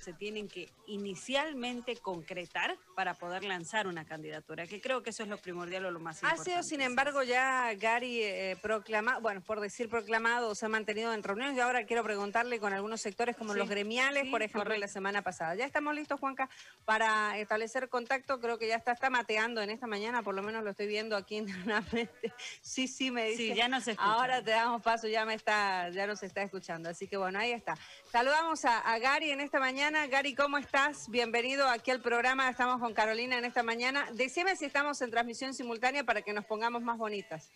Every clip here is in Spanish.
se tienen que inicialmente concretar para poder lanzar una candidatura, que creo que eso es lo primordial o lo más importante. Ha sido, sin embargo, ya Gary eh, proclamado, bueno, por decir proclamado, se ha mantenido en reuniones y ahora quiero preguntarle con algunos sectores como los gremiales, por ejemplo, la semana pasada. Ya estamos listos, Juanca, para establecer contacto, creo que ya está, está mateando en esta mañana, por lo menos lo estoy viendo aquí internamente. Sí, sí, me dice. Sí, ya nos escucha. Ahora te damos paso, ya me está, ya nos está escuchando, así que bueno, ahí está. Saludamos a, a Gary en esta mañana. Gary, ¿cómo estás? Bienvenido aquí al programa. Estamos con Carolina en esta mañana. Decime si estamos en transmisión simultánea para que nos pongamos más bonitas.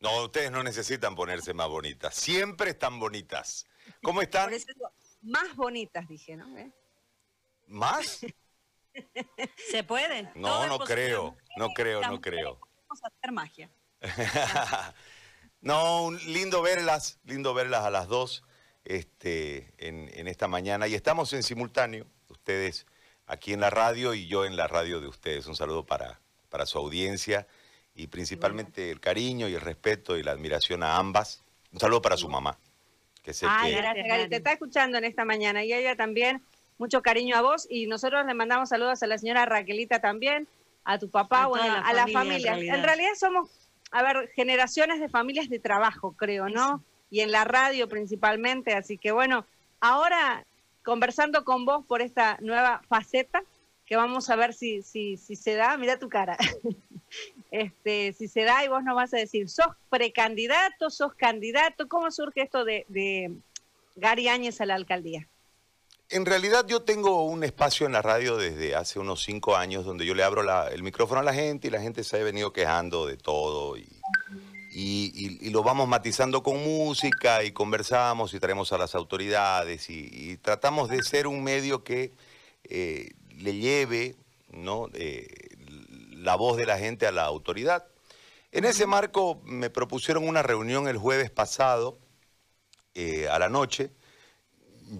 No, ustedes no necesitan ponerse más bonitas. Siempre están bonitas. ¿Cómo están? más bonitas, dije, ¿no? ¿Más? ¿Se puede? No, no creo. No creo, no creo. Vamos a hacer magia. no, lindo verlas, lindo verlas a las dos este, en, esta mañana y estamos en simultáneo, ustedes aquí en la radio y yo en la radio de ustedes. Un saludo para, para su audiencia y principalmente el cariño y el respeto y la admiración a ambas. Un saludo para su mamá. Que sé gracias, Te está escuchando en esta mañana y ella también. Mucho cariño a vos y nosotros le mandamos saludos a la señora Raquelita también, a tu papá, a, bueno, a la familia. En realidad. somos, a ver, generaciones de familias de trabajo, creo, ¿no? Y en la radio principalmente. Así que bueno, ahora conversando con vos por esta nueva faceta, que vamos a ver si, si, si se da, mira tu cara, este, si se da y vos nos vas a decir, ¿sos precandidato, sos candidato? ¿Cómo surge esto de, de Gary Áñez a la alcaldía? En realidad yo tengo un espacio en la radio desde hace unos cinco años donde yo le abro el micrófono a la gente y la gente se ha venido quejando de todo y y, lo vamos matizando con música y conversamos y traemos a las autoridades y, tratamos de ser un medio que eh, le lleve ¿no? Eh, la voz de la gente a la autoridad. En ese marco me propusieron una reunión el jueves pasado eh, a la noche.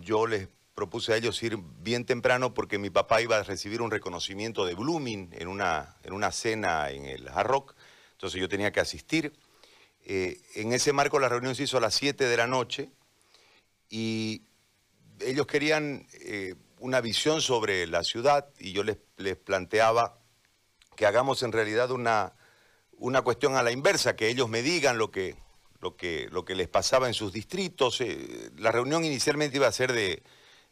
Yo les propuse a ellos ir bien temprano porque mi papá iba a recibir un reconocimiento de Blooming en una, en una cena en el Hard. Entonces yo tenía que asistir. Eh, en ese marco la reunión se hizo a las 7 de la noche y ellos querían eh, una visión sobre la ciudad y yo les, planteaba que hagamos en realidad una, una, cuestión a la inversa, que ellos me digan lo que, lo que, lo que les pasaba en sus distritos. Eh, la reunión inicialmente iba a ser de,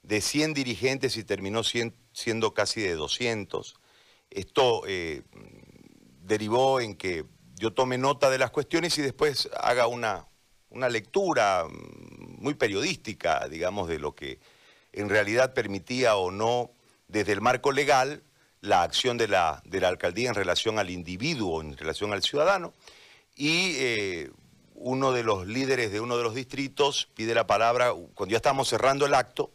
de 100 dirigentes y terminó siendo casi de 200. Esto derivó en que yo tome nota de las cuestiones y después haga una, una lectura mm, muy periodística, digamos, de lo que en realidad permitía o no, desde el marco legal, la acción de la, de la alcaldía en relación al individuo, en relación al ciudadano. Y eh, uno de los líderes de uno de los distritos pide la palabra cuando ya estábamos cerrando el acto,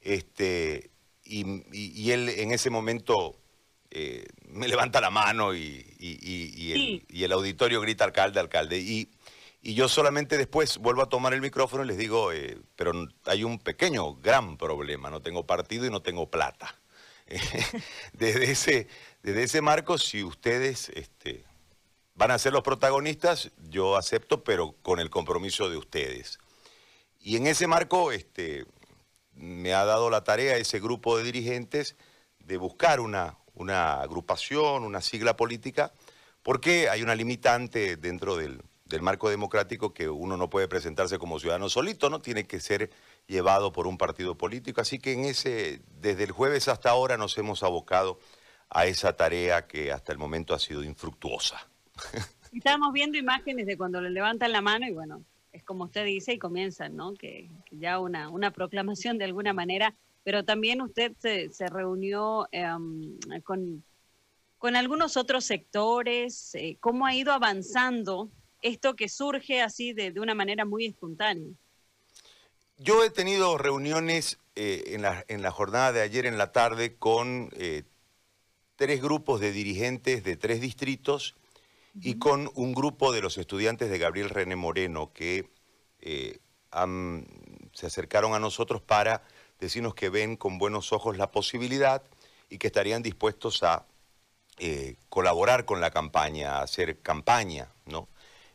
este, y él en ese momento eh, me levanta la mano y, el, auditorio grita alcalde, alcalde. Y, yo solamente después vuelvo a tomar el micrófono y les digo, eh, pero hay un pequeño, gran problema, no tengo partido y no tengo plata. desde, ese, desde ese marco, si ustedes este, van a ser los protagonistas, yo acepto, pero con el compromiso de ustedes. Y en ese marco este, me ha dado la tarea ese grupo de dirigentes de buscar una, una agrupación, una sigla política, porque hay una limitante dentro del, marco democrático que uno no puede presentarse como ciudadano solito, ¿no? Tiene que ser llevado por un partido político. Así que en ese, desde el jueves hasta ahora nos hemos abocado a esa tarea que hasta el momento ha sido infructuosa. Estamos viendo imágenes de cuando le levantan la mano y bueno, es como usted dice y comienzan, ¿no? Que, ya una, una proclamación de alguna manera pero también usted se, reunió em, con, con, algunos otros sectores. Eh, ¿Cómo ha ido avanzando esto que surge así de, una manera muy espontánea? Yo he tenido reuniones eh, en, la, en, la, jornada de ayer en la tarde con eh, tres grupos de dirigentes de tres distritos y con un grupo de los estudiantes de Gabriel René Moreno que han se acercaron a nosotros para decirnos que ven con buenos ojos la posibilidad y que estarían dispuestos a eh, colaborar con la campaña, a hacer campaña, ¿no?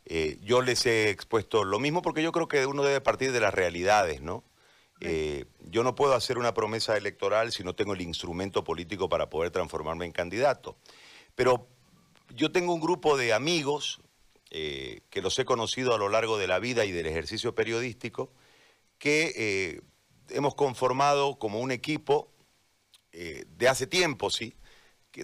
Eh, yo les he expuesto lo mismo porque yo creo que uno debe partir de las realidades, ¿no? Eh, yo no puedo hacer una promesa electoral si no tengo el instrumento político para poder transformarme en candidato. Pero yo tengo un grupo de amigos que los he conocido a lo largo de la vida y del ejercicio periodístico, que hemos conformado como un equipo de hace tiempo, sí,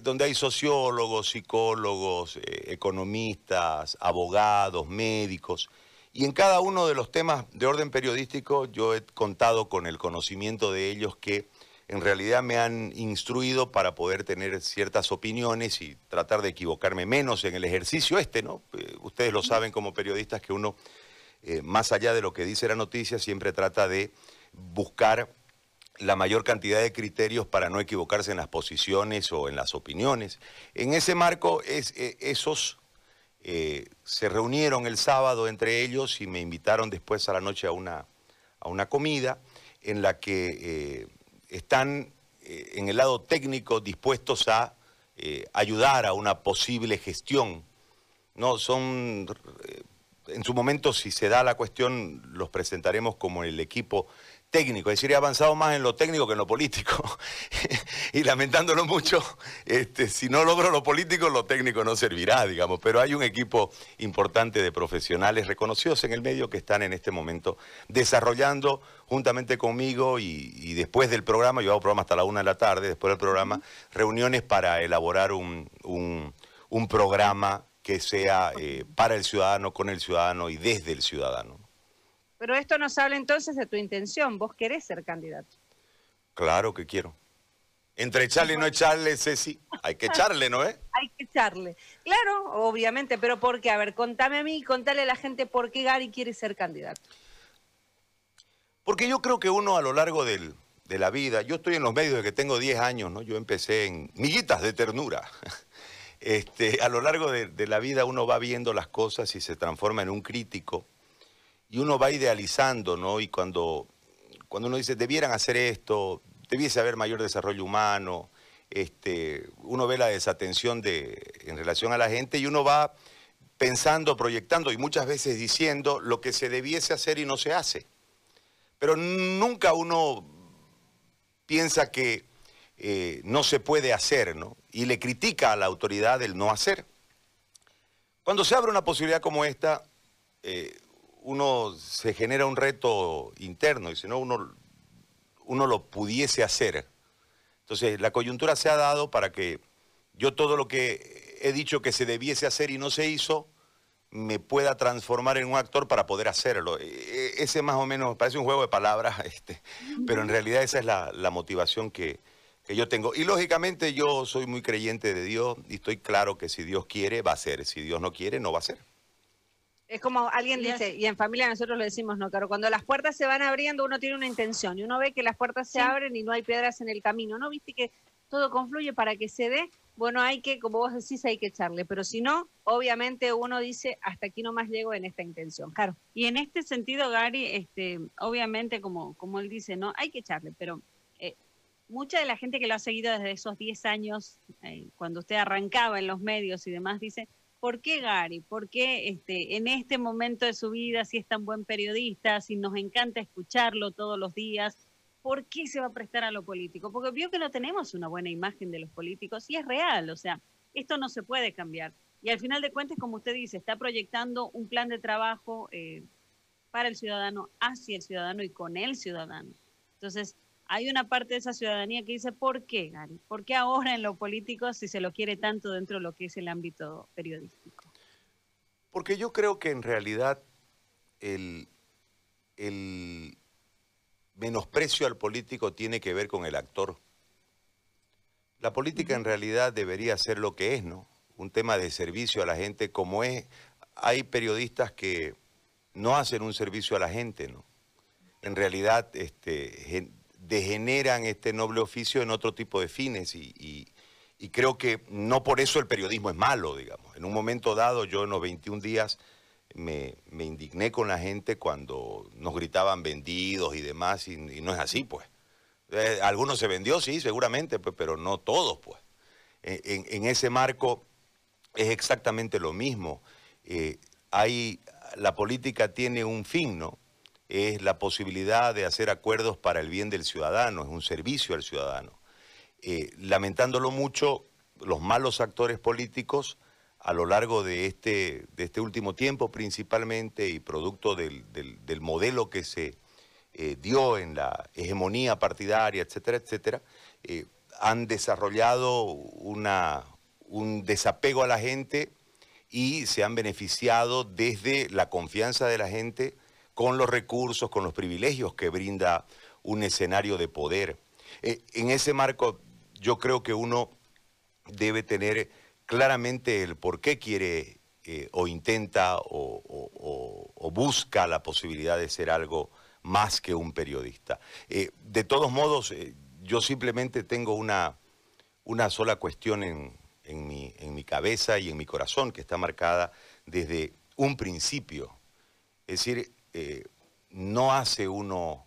donde hay sociólogos, psicólogos, eh, economistas, abogados, médicos. Y en cada uno de los temas de orden periodístico yo he contado con el conocimiento de ellos que en realidad me han instruido para poder tener ciertas opiniones y tratar de equivocarme menos en el ejercicio este, ¿no? Eh, ustedes lo saben como periodistas que uno, eh, más allá de lo que dice la noticia, siempre trata de buscar la mayor cantidad de criterios para no equivocarse en las posiciones o en las opiniones. En ese marco, eh, esos eh, se reunieron el sábado entre ellos y me invitaron después a la noche a una, a una comida en la que eh, están en el lado técnico dispuestos a ayudar a una posible gestión. No, son, en su momento, si se da la cuestión, los presentaremos como el equipo técnico, es decir, he avanzado más en lo técnico que en lo político. y lamentándolo mucho, este, si no logro lo político, lo técnico no servirá, digamos. Pero hay un equipo importante de profesionales reconocidos en el medio que están en este momento desarrollando juntamente conmigo y, después del programa, yo hago programa hasta la una de la tarde, después del programa, reuniones para elaborar un, programa que sea eh, para el ciudadano, con el ciudadano y desde el ciudadano. Pero esto nos habla entonces de tu intención. Vos querés ser candidato. Claro que quiero. Entre echarle y no echarle, Ceci, hay que echarle, ¿no es? hay que echarle. Claro, obviamente, pero ¿por qué? A ver, contame a mí y contale a la gente por qué Gary quiere ser candidato. Porque yo creo que uno a lo largo de la vida, yo estoy en los medios desde que tengo 10 años, ¿no? Yo empecé en miguitas de ternura. Este, a lo largo de, de la vida uno va viendo las cosas y se transforma en un crítico y uno va idealizando, ¿no? Y cuando, cuando uno dice, debieran hacer esto, debiese haber mayor desarrollo humano, este, uno ve la desatención de, en relación a la gente y uno va pensando, proyectando y muchas veces diciendo lo que se debiese hacer y no se hace. Pero nunca uno piensa que eh, no se puede hacer, ¿no? Y le critica a la autoridad el no hacer. Cuando se abre una posibilidad como esta, eh, uno se genera un reto interno y si no uno, uno lo pudiese hacer. Entonces la coyuntura se ha dado para que yo todo lo que he dicho que se debiese hacer y no se hizo, me pueda transformar en un actor para poder hacerlo. E, e, ese más o menos parece un juego de palabras, este, pero en realidad esa es la, motivación que, que, yo tengo. Y lógicamente yo soy muy creyente de Dios y estoy claro que si Dios quiere, va a ser. Si Dios no quiere, no va a ser. Es como alguien dice, y en familia nosotros lo decimos, no, claro, cuando las puertas se van abriendo uno tiene una intención y uno ve que las puertas se abren y no hay piedras en el camino, ¿no? Viste que todo confluye para que se dé, bueno, hay que, como vos decís, hay que echarle, pero si no, obviamente uno dice, hasta aquí nomás llego en esta intención, claro. Y en este sentido, Gary, este, obviamente, como, como él dice, no, hay que echarle, pero eh, mucha de la gente que lo ha seguido desde esos 10 años, eh, cuando usted arrancaba en los medios y demás, dice, ¿Por qué Gary? ¿Por qué este, en este momento de su vida, si es tan buen periodista, si nos encanta escucharlo todos los días, ¿por qué se va a prestar a lo político? Porque vio que no tenemos una buena imagen de los políticos y es real, o sea, esto no se puede cambiar. Y al final de cuentas, como usted dice, está proyectando un plan de trabajo eh, para el ciudadano, hacia el ciudadano y con el ciudadano. Entonces, hay una parte de esa ciudadanía que dice, ¿por qué, Gary? ¿Por qué ahora en lo político si se lo quiere tanto dentro de lo que es el ámbito periodístico? Porque yo creo que en realidad el, menosprecio al político tiene que ver con el actor. La política en realidad debería ser lo que es, ¿no? Un tema de servicio a la gente como es. Hay periodistas que no hacen un servicio a la gente, ¿no? En realidad este, degeneran este noble oficio en otro tipo de fines y, creo que no por eso el periodismo es malo, digamos. En un momento dado, yo en los 21 días me, indigné con la gente cuando nos gritaban vendidos y demás, y, no es así, pues. Eh, algunos se vendió, sí, seguramente, pues, pero no todos, pues. En, ese marco es exactamente lo mismo. Eh, hay, la política tiene un fin, ¿no? Es la posibilidad de hacer acuerdos para el bien del ciudadano, es un servicio al ciudadano. Eh, lamentándolo mucho, los malos actores políticos a lo largo de este, de este último tiempo principalmente y producto del, modelo que se eh, dio en la hegemonía partidaria, etcétera, etcétera, eh, han desarrollado una, un desapego a la gente y se han beneficiado desde la confianza de la gente con los recursos, con los privilegios que brinda un escenario de poder. Eh, en ese marco yo creo que uno debe tener claramente el por qué quiere eh, o intenta o, busca la posibilidad de ser algo más que un periodista. Eh, de todos modos, yo simplemente tengo una, una sola cuestión en, mi, en mi cabeza y en mi corazón que está marcada desde un principio. Es decir, no hace uno,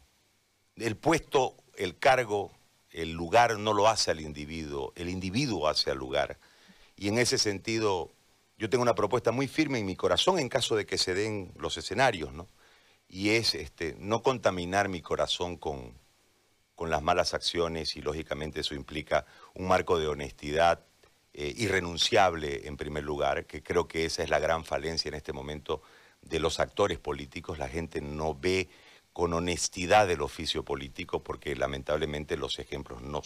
el puesto, el cargo, el lugar no lo hace al individuo, el individuo hace al lugar. Y en ese sentido, yo tengo una propuesta muy firme en mi corazón en caso de que se den los escenarios, ¿no? Y es este, no contaminar mi corazón con, con las malas acciones y lógicamente eso implica un marco de honestidad eh, irrenunciable en primer lugar, que creo que esa es la gran falencia en este momento de los actores políticos. La gente no ve con honestidad el oficio político porque lamentablemente los ejemplos no,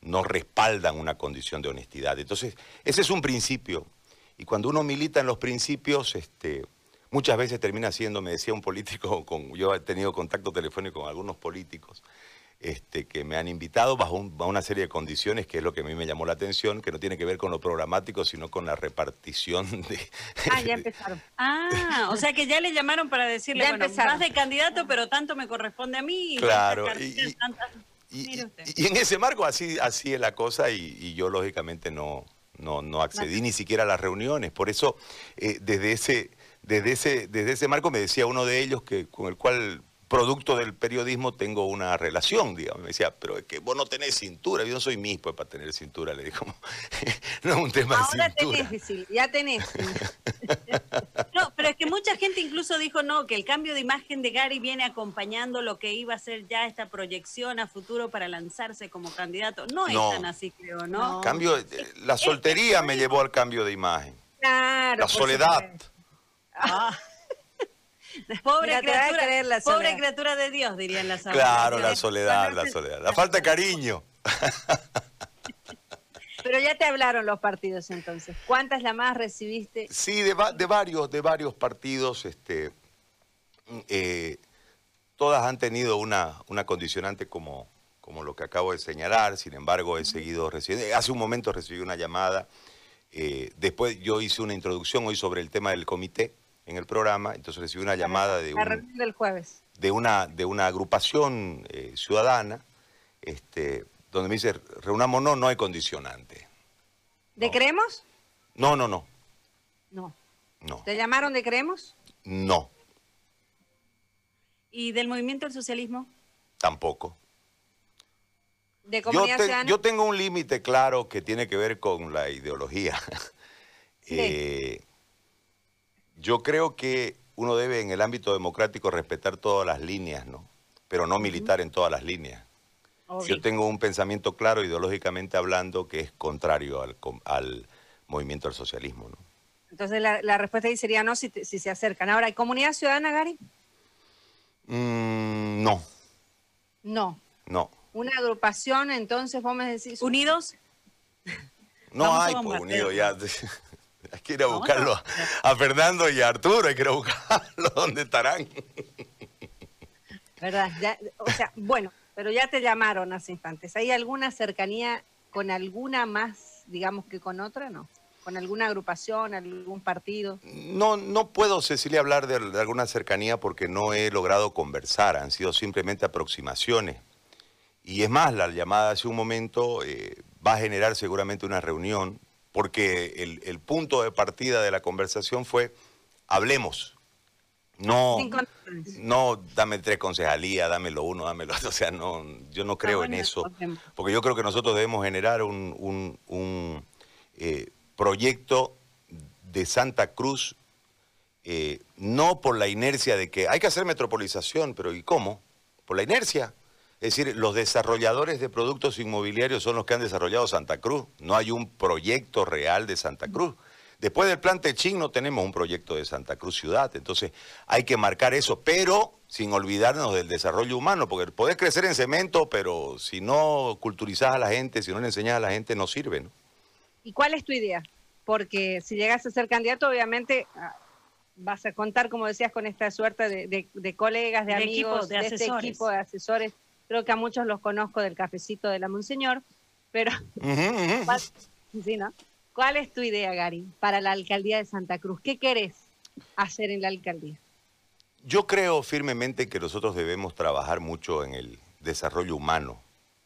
no, respaldan una condición de honestidad. Entonces, ese es un principio. Y cuando uno milita en los principios, este, muchas veces termina siendo, me decía un político, con, yo he tenido contacto telefónico con algunos políticos, este, que me han invitado bajo, una serie de condiciones, que es lo que a mí me llamó la atención, que no tiene que ver con lo programático, sino con la repartición de... Ah, ya empezaron. Ah, o sea que ya le llamaron para decirle, bueno, más de candidato, pero tanto me corresponde a mí. Claro, y, y, en ese marco así, así es la cosa y, yo lógicamente no, no, accedí ni siquiera a las reuniones. Por eso eh, desde, ese, desde, ese, desde ese marco me decía uno de ellos que, con el cual producto del periodismo tengo una relación, digamos. Me decía, pero es que vos no tenés cintura, yo no soy mismo para tener cintura, le dijo. no es un tema Ahora de cintura. tenés, ya tenés. no, pero es que mucha gente incluso dijo, no, que el cambio de imagen de Gary viene acompañando lo que iba a ser ya esta proyección a futuro para lanzarse como candidato. No, es tan así, creo, ¿no? Cambio, la soltería me llevó al cambio de imagen. Claro. La soledad. Ah. Pobre, criatura, pobre criatura de Dios, dirían las Claro, la soledad, la soledad. La falta de cariño. Pero ya te hablaron los partidos entonces. ¿Cuántas llamadas recibiste? Sí, de, varios, de varios partidos. Este, eh, todas han tenido una, una condicionante como, como lo que acabo de señalar. Sin embargo, he seguido recibiendo. Hace un momento recibí una llamada. Eh, después yo hice una introducción hoy sobre el tema del comité en el programa, entonces recibí una llamada de, del jueves. de, una, de una agrupación eh, ciudadana, este, donde me dice, reunámonos, no hay condicionante. ¿De creemos? No, no, no. No. No. ¿Te llamaron de creemos? No. ¿Y del movimiento del socialismo? Tampoco. ¿De comunidad yo, yo tengo un límite claro que tiene que ver con la ideología. eh, yo creo que uno debe en el ámbito democrático respetar todas las líneas, ¿no? Pero no militar en todas las líneas. Yo tengo un pensamiento claro, ideológicamente hablando, que es contrario al, movimiento del socialismo, ¿no? Entonces la, respuesta ahí sería no si, se acercan. Ahora, ¿hay comunidad ciudadana, Gary? Mm, no. No. No. ¿Una agrupación, entonces, vos me decís? ¿Unidos? No hay, pues, unidos ya. Hay que ir a buscarlo a, Fernando y a Arturo, hay que ir a buscarlo donde estarán. ¿Verdad? o sea, bueno, pero ya te llamaron hace instantes. ¿Hay alguna cercanía con alguna más, digamos, que con otra, no? ¿Con alguna agrupación, algún partido? No, no puedo, Cecilia, hablar de, alguna cercanía porque no he logrado conversar, han sido simplemente aproximaciones. Y es más, la llamada hace un momento eh, va a generar seguramente una reunión porque el, punto de partida de la conversación fue hablemos, No, no, dame tres concejalías, dámelo uno, dámelo otro. O sea, no, yo no creo en eso. Porque yo creo que nosotros debemos generar un, eh, proyecto de Santa Cruz, eh, no por la inercia de que hay que hacer metropolización, pero ¿y cómo? Por la inercia. Es decir, los desarrolladores de productos inmobiliarios son los que han desarrollado Santa Cruz. No hay un proyecto real de Santa Cruz. Después del plan Techín no tenemos un proyecto de Santa Cruz Ciudad, entonces hay que marcar eso, pero sin olvidarnos del desarrollo humano, porque podés crecer en cemento, pero si no culturizás a la gente, si no le enseñas a la gente, no sirve. ¿no? ¿Y cuál es tu idea? Porque si llegas a ser candidato, obviamente ah, vas a contar, como decías, con esta suerte de, colegas, de, amigos, de, este equipo de asesores. Creo que a muchos los conozco del cafecito de la Monseñor, pero... sí, ¿no? ¿Cuál es tu idea, Gary, para la alcaldía de Santa Cruz? ¿Qué querés hacer en la alcaldía? Yo creo firmemente que nosotros debemos trabajar mucho en el desarrollo humano,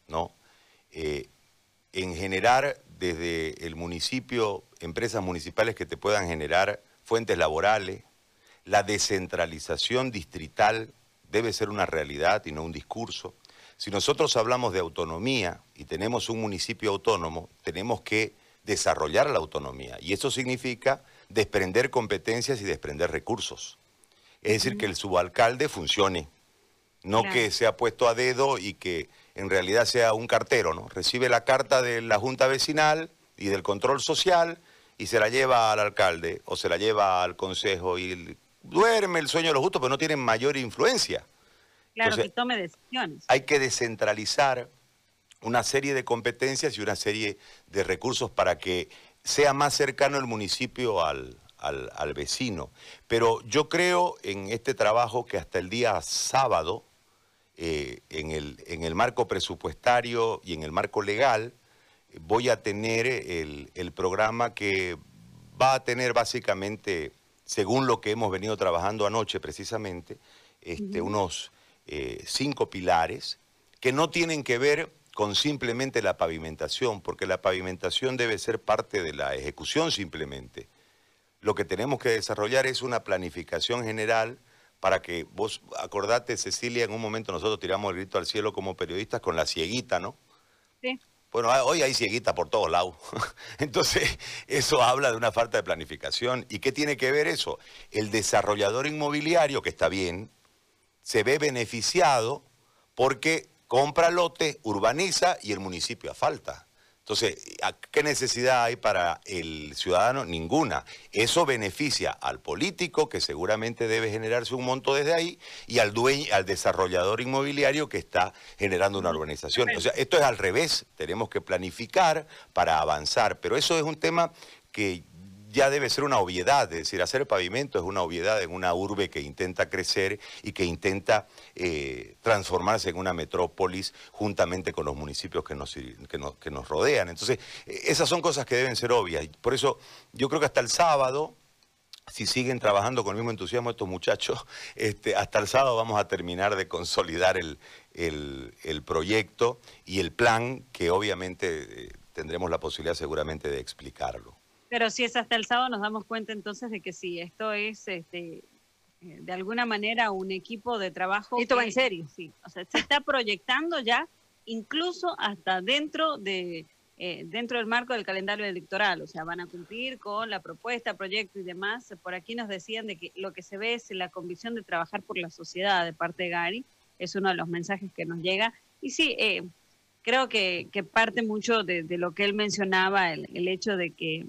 ¿no? Eh, en generar desde el municipio empresas municipales que te puedan generar fuentes laborales, la descentralización distrital debe ser una realidad y no un discurso. Si nosotros hablamos de autonomía y tenemos un municipio autónomo, tenemos que desarrollar la autonomía. Y eso significa desprender competencias y desprender recursos. Es decir, que el subalcalde funcione, no que sea puesto a dedo y que en realidad sea un cartero, ¿no? Recibe la carta de la Junta Vecinal y del control social y se la lleva al alcalde o se la lleva al consejo y duerme el sueño de los justos, pero no tiene mayor influencia. Claro, que tome decisiones. Hay que descentralizar una serie de competencias y una serie de recursos para que sea más cercano el municipio al, vecino. Pero yo creo en este trabajo que hasta el día sábado, eh, en, el, en, el, marco presupuestario y en el marco legal, voy a tener el, programa que va a tener básicamente, según lo que hemos venido trabajando anoche precisamente, este, unos eh, cinco pilares que no tienen que ver con simplemente la pavimentación, porque la pavimentación debe ser parte de la ejecución simplemente. Lo que tenemos que desarrollar es una planificación general para que vos acordate, Cecilia, en un momento nosotros tiramos el grito al cielo como periodistas con la cieguita, ¿no? Sí. Bueno, ah, hoy hay cieguita por todos lados. Entonces, eso habla de una falta de planificación. ¿Y qué tiene que ver eso? El desarrollador inmobiliario, que está bien, se ve beneficiado porque compra lote, urbaniza y el municipio falta. Entonces, ¿qué necesidad hay para el ciudadano? Ninguna. Eso beneficia al político, que seguramente debe generarse un monto desde ahí, y al dueño, al desarrollador inmobiliario que está generando una urbanización. O sea, esto es al revés. Tenemos que planificar para avanzar. Pero eso es un tema que ya debe ser una obviedad, es decir, hacer pavimento es una obviedad en una urbe que intenta crecer y que intenta eh, transformarse en una metrópolis juntamente con los municipios que nos, que nos, rodean. Entonces, esas son cosas que deben ser obvias. Por eso yo creo que hasta el sábado, si siguen trabajando con el mismo entusiasmo estos muchachos, este, hasta el sábado vamos a terminar de consolidar el, proyecto y el plan que obviamente eh, tendremos la posibilidad seguramente de explicarlo. Pero si es hasta el sábado, nos damos cuenta entonces de que sí, esto es este, eh, de alguna manera un equipo de trabajo. Esto va en serio. Sí, o sea, se está proyectando ya incluso hasta dentro de eh, dentro del marco del calendario electoral, o sea, van a cumplir con la propuesta, proyecto y demás. Por aquí nos decían de que lo que se ve es la convicción de trabajar por la sociedad de parte de Gary, es uno de los mensajes que nos llega. Y sí, eh, creo que, parte mucho de, lo que él mencionaba, el hecho de que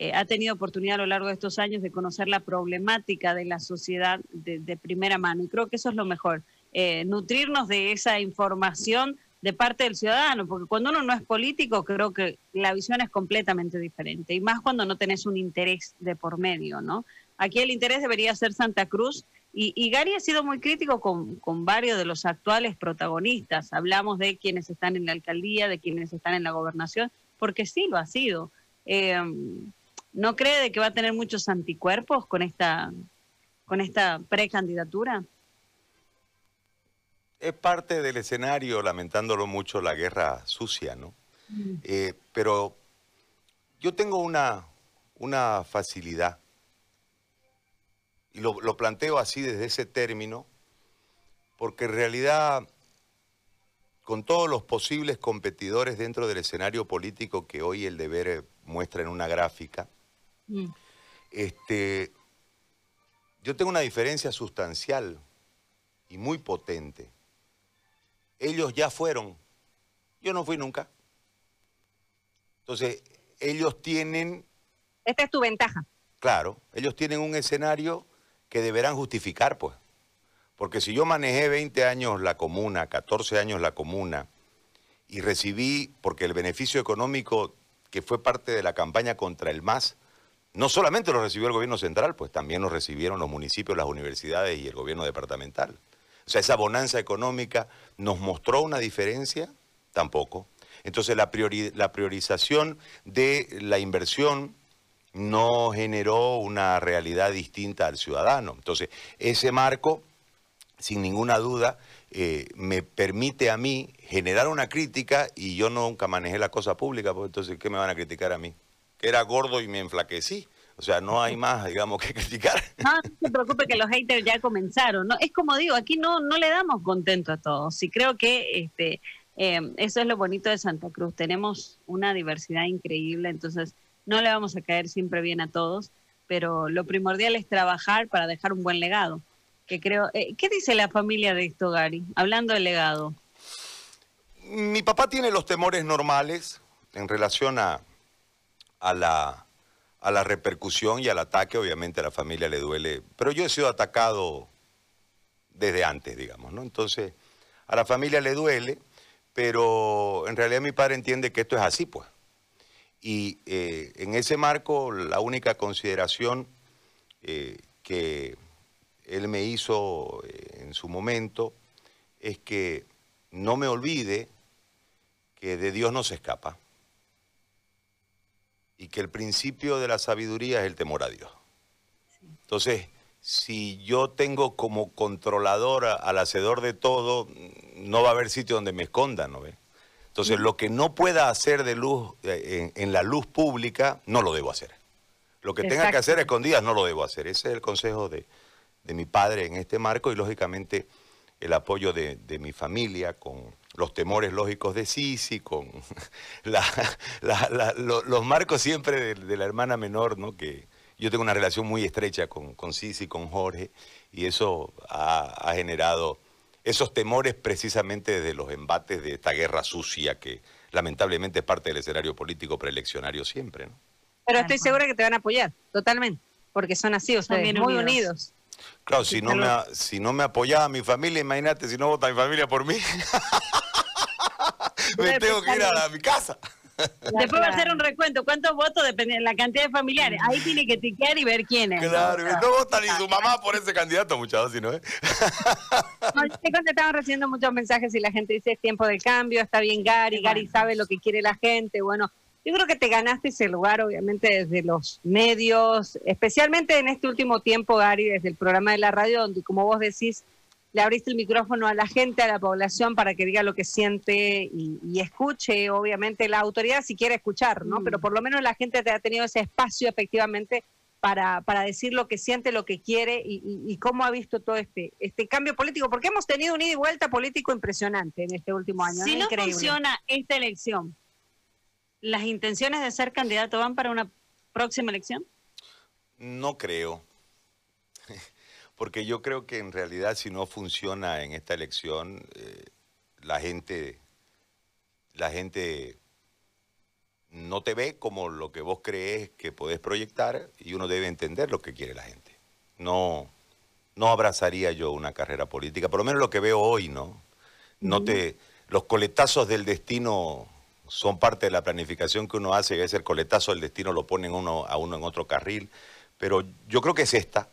eh, ha tenido oportunidad a lo largo de estos años de conocer la problemática de la sociedad de, primera mano. Y creo que eso es lo mejor, eh, nutrirnos de esa información de parte del ciudadano, porque cuando uno no es político, creo que la visión es completamente diferente, y más cuando no tenés un interés de por medio, ¿no? Aquí el interés debería ser Santa Cruz, y, Gary ha sido muy crítico con, con, varios de los actuales protagonistas. Hablamos de quienes están en la alcaldía, de quienes están en la gobernación, porque sí lo ha sido. Eh, ¿No cree de que va a tener muchos anticuerpos con esta, con esta precandidatura? Es parte del escenario, lamentándolo mucho, la guerra sucia, ¿no? Mm. Eh, pero yo tengo una, una facilidad Y lo, lo planteo así desde ese término, porque en realidad con todos los posibles competidores dentro del escenario político que hoy el deber muestra en una gráfica, mm. este, yo tengo una diferencia sustancial y muy potente. Ellos ya fueron, yo no fui nunca. Entonces, ellos tienen... Esta es tu ventaja. Claro, ellos tienen un escenario que deberán justificar, pues. Porque si yo manejé 20 años la comuna, 14 años la comuna, y recibí, porque el beneficio económico que fue parte de la campaña contra el MAS, no solamente lo recibió el gobierno central, pues también lo recibieron los municipios, las universidades y el gobierno departamental. O sea, esa bonanza económica nos mostró una diferencia, tampoco. Entonces la, la priorización de la inversión no generó una realidad distinta al ciudadano. Entonces, ese marco sin ninguna duda, eh, me permite a mí generar una crítica y yo nunca manejé la cosa pública, pues entonces, ¿qué me van a criticar a mí? Que era gordo y me enflaquecí. O sea, no hay más, digamos, que criticar. No, no se preocupe que los haters ya comenzaron. ¿no? Es como digo, aquí no, no le damos contento a todos. Y creo que este, eh, eso es lo bonito de Santa Cruz. Tenemos una diversidad increíble, entonces no le vamos a caer siempre bien a todos, pero lo primordial es trabajar para dejar un buen legado que creo... Eh, ¿Qué dice la familia de esto, Gary? Hablando del legado. Mi papá tiene los temores normales en relación a, a, la, a la repercusión y al ataque. Obviamente a la familia le duele, pero yo he sido atacado desde antes, digamos, ¿no? Entonces, a la familia le duele, pero en realidad mi padre entiende que esto es así, pues. Y eh, en ese marco, la única consideración eh, que él me hizo eh, en su momento es que no me olvide que de Dios no se escapa y que el principio de la sabiduría es el temor a Dios. Entonces, si yo tengo como controlador al hacedor de todo, no va a haber sitio donde me esconda, ¿no ve? Entonces, lo que no pueda hacer de luz eh, en, la luz pública, no lo debo hacer. Lo que tenga que hacer escondidas, no lo debo hacer. Ese es el consejo de, de mi padre en este marco y lógicamente el apoyo de, mi familia con los temores lógicos de Sisi, con los marcos siempre de, la hermana menor, ¿no? que yo tengo una relación muy estrecha con, con Sisi, con Jorge, y eso ha, generado esos temores precisamente desde los embates de esta guerra sucia que lamentablemente es parte del escenario político preeleccionario siempre. ¿no? Pero estoy segura que te van a apoyar, totalmente, porque son así, ustedes, muy unidos. Claro, si no, me, si no me apoyaba mi familia, imagínate si no vota mi familia por mí. me tengo que ir a, mi casa. Después va a hacer un recuento. ¿Cuántos votos depende de la cantidad de familiares? Ahí tiene que tiquear y ver quién es. Claro, no, vota ni su mamá por ese candidato, muchachos, sino ¿eh? no, estaban recibiendo muchos mensajes y la gente dice es tiempo de cambio, está bien Gary, Gary sabe lo que quiere la gente. Bueno, yo creo que te ganaste ese lugar, obviamente, desde los medios, especialmente en este último tiempo, Gary, desde el programa de la radio, donde, como vos decís, le abriste el micrófono a la gente, a la población, para que diga lo que siente y, escuche, obviamente, la autoridad si quiere escuchar, ¿no? Mm. Pero por lo menos la gente te ha tenido ese espacio, efectivamente, para, para decir lo que siente, lo que quiere y, cómo ha visto todo este, este cambio político, porque hemos tenido un ida y vuelta político impresionante en este último año. Si no funciona esta elección, ¿Las intenciones de ser candidato van para una próxima elección? No creo. Porque yo creo que en realidad si no funciona en esta elección, eh, la gente, la gente no te ve como lo que vos crees que podés proyectar y uno debe entender lo que quiere la gente. No, no abrazaría yo una carrera política, por lo menos lo que veo hoy, ¿no? No te, los coletazos del destino son parte de la planificación que uno hace, que es el coletazo del destino, lo ponen uno, a uno en otro carril, pero yo creo que es esta,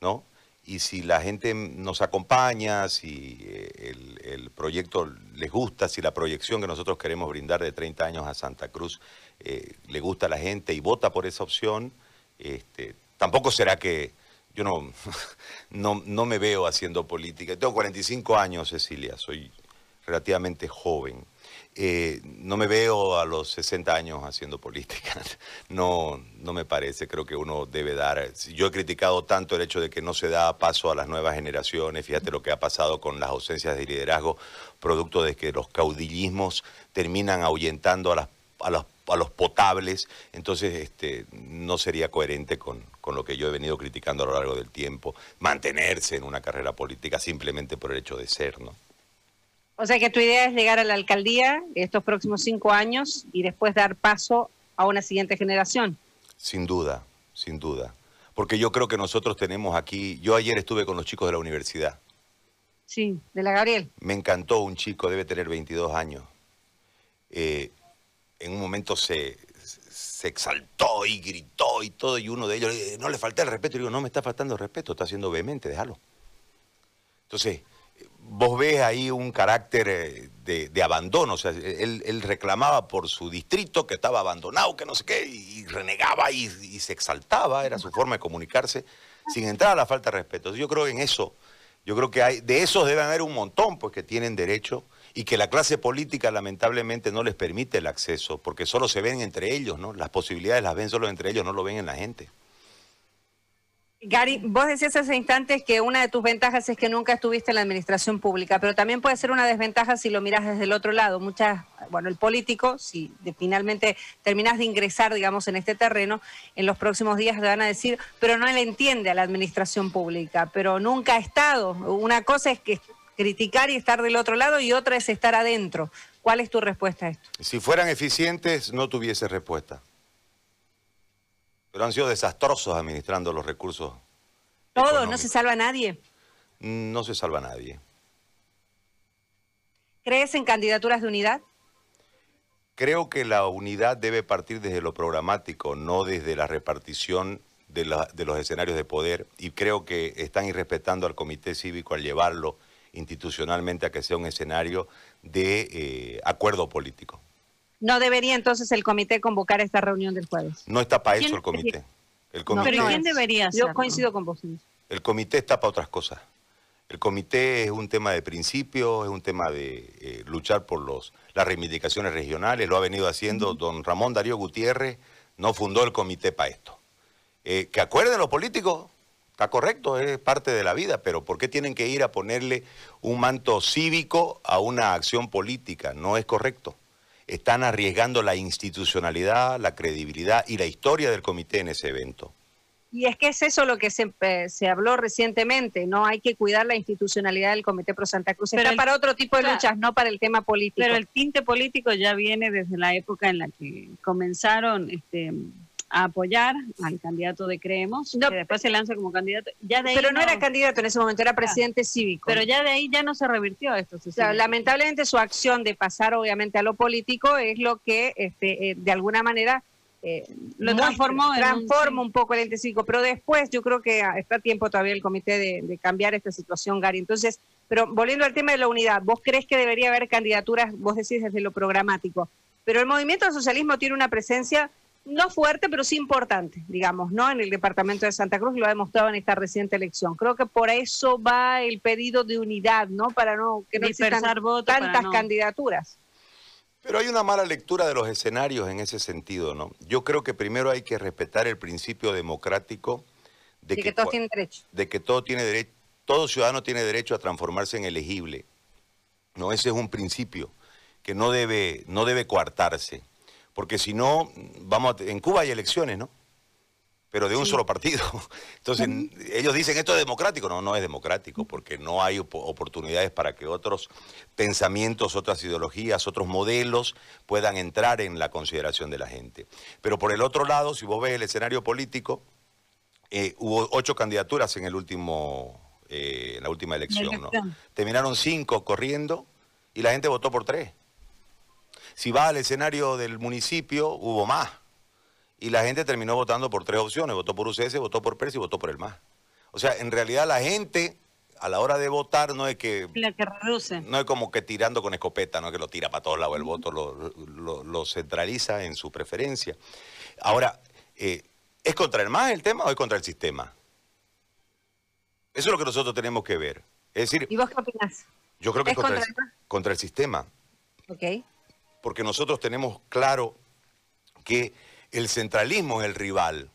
¿no? Y si la gente nos acompaña, si eh, el, proyecto les gusta, si la proyección que nosotros queremos brindar de 30 años a Santa Cruz eh, le gusta a la gente y vota por esa opción, este, tampoco será que yo no, no, no me veo haciendo política. Tengo 45 años, Cecilia, soy relativamente joven. Eh, no me veo a los 60 años haciendo política. No, no me parece. Creo que uno debe dar. Yo he criticado tanto el hecho de que no se da paso a las nuevas generaciones. Fíjate lo que ha pasado con las ausencias de liderazgo, producto de que los caudillismos terminan ahuyentando a, las, a, los, a los potables. Entonces, este, no sería coherente con, con lo que yo he venido criticando a lo largo del tiempo. Mantenerse en una carrera política simplemente por el hecho de ser, ¿no? O sea que tu idea es llegar a la alcaldía estos próximos cinco años y después dar paso a una siguiente generación. Sin duda, sin duda. Porque yo creo que nosotros tenemos aquí, yo ayer estuve con los chicos de la universidad. Sí, de la Gabriel. Me encantó un chico, debe tener 22 años. Eh, en un momento se, se exaltó y gritó y todo, y uno de ellos, no le falta el respeto. Y digo, no me está faltando el respeto, está siendo vehemente, déjalo. Entonces, vos ves ahí un carácter eh, de, abandono. O sea, él, reclamaba por su distrito que estaba abandonado, que no sé qué, y renegaba y, se exaltaba, era su forma de comunicarse, sin entrar a la falta de respeto. Yo creo que en eso, yo creo que hay, de esos deben haber un montón, pues que tienen derecho y que la clase política lamentablemente no les permite el acceso, porque solo se ven entre ellos, ¿no? Las posibilidades las ven solo entre ellos, no lo ven en la gente. Gary, vos decías hace instantes que una de tus ventajas es que nunca estuviste en la administración pública, pero también puede ser una desventaja si lo miras desde el otro lado. Muchas, bueno, el político, si finalmente terminas de ingresar, digamos, en este terreno, en los próximos días te van a decir, pero no le entiende a la administración pública, pero nunca ha estado. Una cosa es que criticar y estar del otro lado y otra es estar adentro. ¿Cuál es tu respuesta a esto? Si fueran eficientes, no tuviese respuesta pero han sido desastrosos administrando los recursos. Todo, no se salva nadie. No se salva nadie. ¿Crees en candidaturas de unidad? Creo que la unidad debe partir desde lo programático, no desde la repartición de, los escenarios de poder. Y creo que están irrespetando al comité cívico al llevarlo institucionalmente a que sea un escenario de eh, acuerdo político. ¿No debería entonces el comité convocar esta reunión del jueves? No está para eso el comité. El comité ¿Pero quién debería Yo coincido con vos. El comité está para otras cosas. El comité es un tema de principio, es un tema de eh, luchar por los, las reivindicaciones regionales, lo ha venido haciendo don Ramón Darío Gutiérrez, no fundó el comité para esto. Eh, que acuerden los políticos, está correcto, es parte de la vida, pero ¿por qué tienen que ir a ponerle un manto cívico a una acción política? No es correcto están arriesgando la institucionalidad, la credibilidad y la historia del comité en ese evento. Y es que es eso lo que se, eh, se habló recientemente, ¿no? Hay que cuidar la institucionalidad del Comité Pro Santa Cruz. Pero para otro tipo de luchas, no para el tema político. Pero el tinte político ya viene desde la época en la que comenzaron este, a apoyar al candidato de Creemos, que después se lanza como candidato. Ya pero no, era candidato en ese momento, era presidente cívico. Pero ya de ahí ya no se revirtió esto. lamentablemente su acción de pasar obviamente a lo político es lo que este, eh, de alguna manera eh, lo transformó transforma un, poco el ente cívico, pero después yo creo que está tiempo todavía el comité de, de, cambiar esta situación, Gary. Entonces, pero volviendo al tema de la unidad, ¿vos crees que debería haber candidaturas, vos decís desde lo programático, pero el movimiento del socialismo tiene una presencia no fuerte, pero sí importante, digamos, ¿no? En el departamento de Santa Cruz lo ha demostrado en esta reciente elección. Creo que por eso va el pedido de unidad, ¿no? Para no que no existan tantas candidaturas. Pero hay una mala lectura de los escenarios en ese sentido, ¿no? Yo creo que primero hay que respetar el principio democrático de, que, todos tienen derecho. De que todo tiene derecho, todo ciudadano tiene derecho a transformarse en elegible. No, ese es un principio que no debe, no debe coartarse porque si no, vamos en Cuba hay elecciones, ¿no? Pero de un solo partido. Entonces, ellos dicen esto es democrático. No, no es democrático, porque no hay oportunidades para que otros pensamientos, otras ideologías, otros modelos puedan entrar en la consideración de la gente. Pero por el otro lado, si vos ves el escenario político, eh, hubo ocho candidaturas en el último, eh, en la última elección, ¿no? Terminaron cinco corriendo y la gente votó por tres. Si va al escenario del municipio, hubo más. Y la gente terminó votando por tres opciones. Votó por UCS, votó por PERS y votó por el MAS. O sea, en realidad la gente a la hora de votar no es que... La que reduce. No es como que tirando con escopeta, no es que lo tira para todos lados el voto, lo, centraliza en su preferencia. Ahora, eh, ¿es contra el MAS el tema o es contra el sistema? Eso es lo que nosotros tenemos que ver. Es decir... ¿Y vos qué opinás? Yo creo que es contra, el, contra el sistema. Ok. Porque nosotros tenemos claro que el centralismo es el rival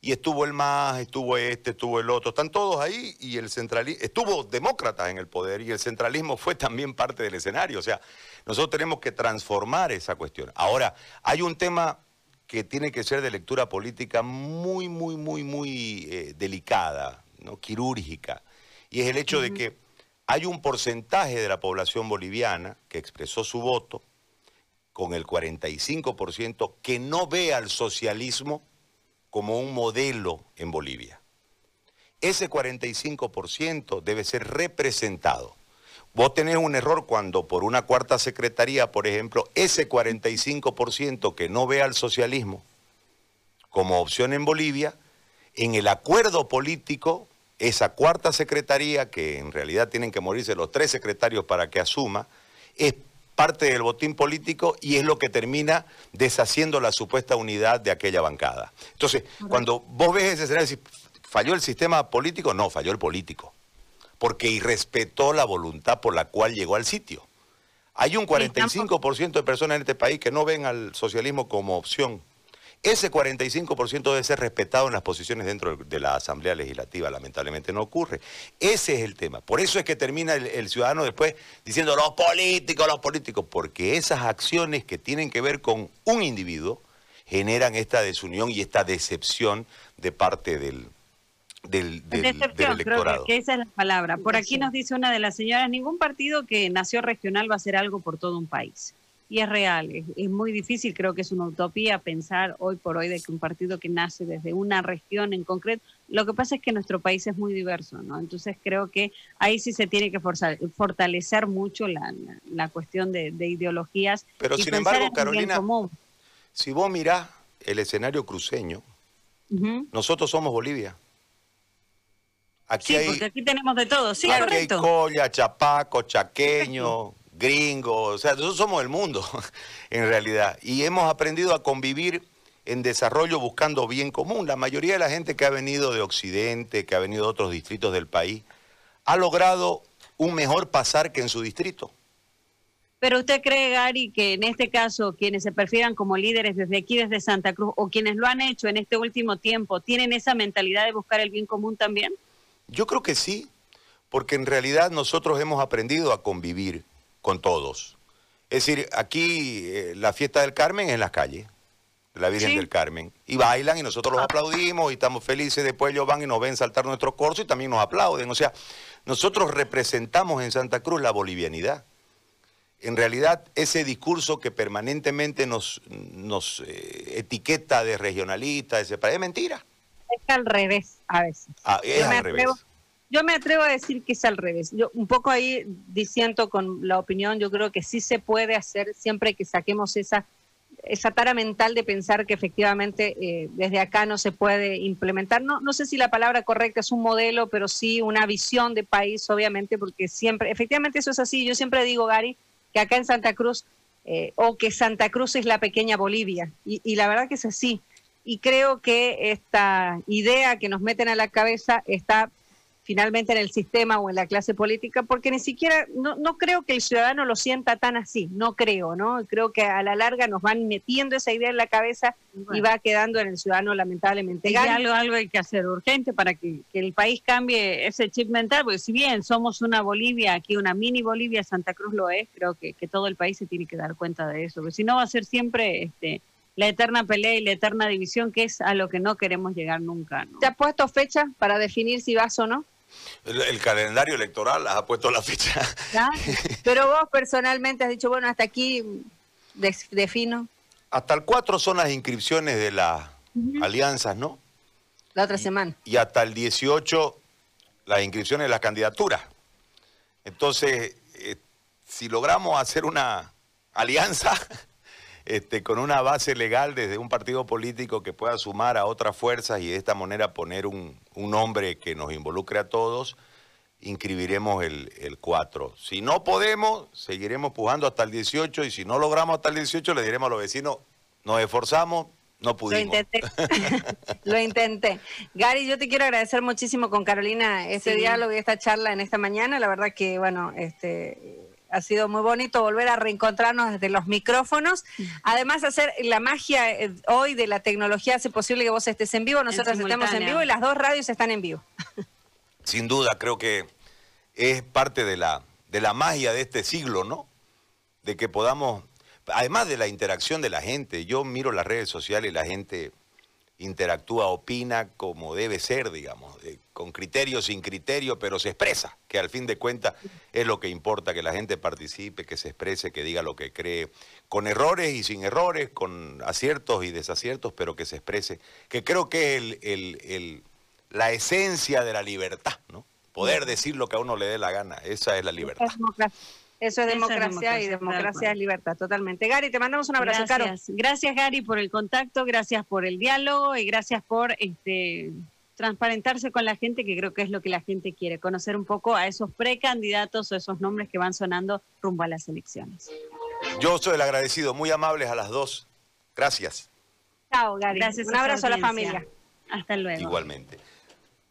y estuvo el MAS, estuvo este, estuvo el otro, están todos ahí y el centralismo, estuvo demócratas en el poder y el centralismo fue también parte del escenario. O sea, nosotros tenemos que transformar esa cuestión. Ahora, hay un tema que tiene que ser de lectura política muy, muy, muy, muy eh, delicada, ¿no? quirúrgica, y es el hecho de que hay un porcentaje de la población boliviana que expresó su voto con el 45% que no ve al socialismo como un modelo en Bolivia. Ese 45% debe ser representado. Vos tenés un error cuando por una cuarta secretaría, por ejemplo, ese 45% que no ve al socialismo como opción en Bolivia, en el acuerdo político, esa cuarta secretaría, que en realidad tienen que morirse los tres secretarios para que asuma, es parte del botín político y es lo que termina deshaciendo la supuesta unidad de aquella bancada. Entonces, cuando vos ves ese escenario, ¿falló el sistema político? No, falló el político, porque irrespetó la voluntad por la cual llegó al sitio. Hay un 45% de personas en este país que no ven al socialismo como opción. Ese 45% debe ser respetado en las posiciones dentro de la Asamblea Legislativa, lamentablemente no ocurre. Ese es el tema. Por eso es que termina el, ciudadano después diciendo los políticos, los políticos, porque esas acciones que tienen que ver con un individuo generan esta desunión y esta decepción de parte del, del, electorado. Creo que, esa es la palabra. Por aquí nos dice una de las señoras, ningún partido que nació regional va a hacer algo por todo un país y es real. Es, muy difícil, creo que es una utopía pensar hoy por hoy de que un partido que nace desde una región en concreto, lo que pasa es que nuestro país es muy diverso, ¿no? Entonces creo que ahí sí se tiene que fortalecer mucho la, la, cuestión de, ideologías. Pero sin embargo, Carolina, si vos mirás el escenario cruceño, nosotros somos Bolivia. Aquí sí, porque aquí tenemos de todo, sí, aquí correcto. Hay colla, chapaco, chaqueño, gringos, o sea, nosotros somos el mundo en realidad. Y hemos aprendido a convivir en desarrollo buscando bien común. La mayoría de la gente que ha venido de Occidente, que ha venido de otros distritos del país, ha logrado un mejor pasar que en su distrito. Pero usted cree, Gary, que en este caso quienes se perfilan como líderes desde aquí, desde Santa Cruz, o quienes lo han hecho en este último tiempo, tienen esa mentalidad de buscar el bien común también? Yo creo que sí, porque en realidad nosotros hemos aprendido a convivir con todos. Es decir, aquí eh, la fiesta del Carmen es en las calles, la Virgen del Carmen, y bailan y nosotros los ah. aplaudimos y estamos felices, después ellos van y nos ven saltar nuestro corso y también nos aplauden. O sea, nosotros representamos en Santa Cruz la bolivianidad. En realidad, ese discurso que permanentemente nos, nos eh, etiqueta de regionalista, de es mentira. Es al revés, a veces. Ah, es al revés. Yo me atrevo a decir que es al revés. Yo un poco ahí diciendo con la opinión, yo creo que sí se puede hacer siempre que saquemos esa esa tara mental de pensar que efectivamente eh, desde acá no se puede implementar. No, no sé si la palabra correcta es un modelo, pero sí una visión de país, obviamente, porque siempre, efectivamente eso es así. Yo siempre digo, Gary, que acá en Santa Cruz, eh, o que Santa Cruz es la pequeña Bolivia, y, y la verdad que es así. Y creo que esta idea que nos meten a la cabeza está finalmente en el sistema o en la clase política, porque ni siquiera, no, no creo que el ciudadano lo sienta tan así, no creo, ¿no? Creo que a la larga nos van metiendo esa idea en la cabeza y va quedando en el ciudadano lamentablemente. Y algo, algo hay que hacer urgente para que, el país cambie ese chip mental, porque si bien somos una Bolivia, aquí una mini Bolivia, Santa Cruz lo es, creo que, que todo el país se tiene que dar cuenta de eso, porque si no va a ser siempre... este la eterna pelea y la eterna división, que es a lo que no queremos llegar nunca. ¿no? ¿Te has puesto fecha para definir si vas o no? El, calendario electoral ha puesto la fecha. Pero vos personalmente has dicho, bueno, hasta aquí defino. Hasta el 4 son las inscripciones de las alianzas, ¿no? La otra semana. Y hasta el 18 las inscripciones de las candidaturas. Entonces, eh, si logramos hacer una alianza este, con una base legal desde un partido político que pueda sumar a otras fuerzas y de esta manera poner un, nombre que nos involucre a todos, inscribiremos el, el, 4. Si no podemos, seguiremos pujando hasta el 18 y si no logramos hasta el 18, le diremos a los vecinos, nos esforzamos, No pudimos. Lo intenté. Lo intenté. Gary, yo te quiero agradecer muchísimo con Carolina este diálogo y esta charla en esta mañana. La verdad que, bueno, este ha sido muy bonito volver a reencontrarnos desde los micrófonos. Además, hacer la magia eh, hoy de la tecnología hace posible que vos estés en vivo, nosotros estemos en vivo y las dos radios están en vivo. Sin duda, creo que es parte de la, de la magia de este siglo, ¿no? De que podamos además de la interacción de la gente, yo miro las redes sociales y la gente interactúa, opina como debe ser, digamos, con criterio, sin criterio, pero se expresa, que al fin de cuentas es lo que importa, que la gente participe, que se exprese, que diga lo que cree, con errores y sin errores, con aciertos y desaciertos, pero que se exprese, que creo que es la esencia de la libertad, ¿no? Poder decir lo que a uno le dé la gana, esa es la libertad. Eso es democracia, y democracia es libertad, totalmente. Gary, te mandamos un abrazo, gracias. Gracias, Gary, por el contacto, gracias por el diálogo y gracias por este transparentarse con la gente, que creo que es lo que la gente quiere, conocer un poco a esos precandidatos o esos nombres que van sonando rumbo a las elecciones. Yo soy el agradecido, muy amables a las dos. Gracias. Chao, Gary. Gracias un abrazo a la familia. Hasta luego. Igualmente.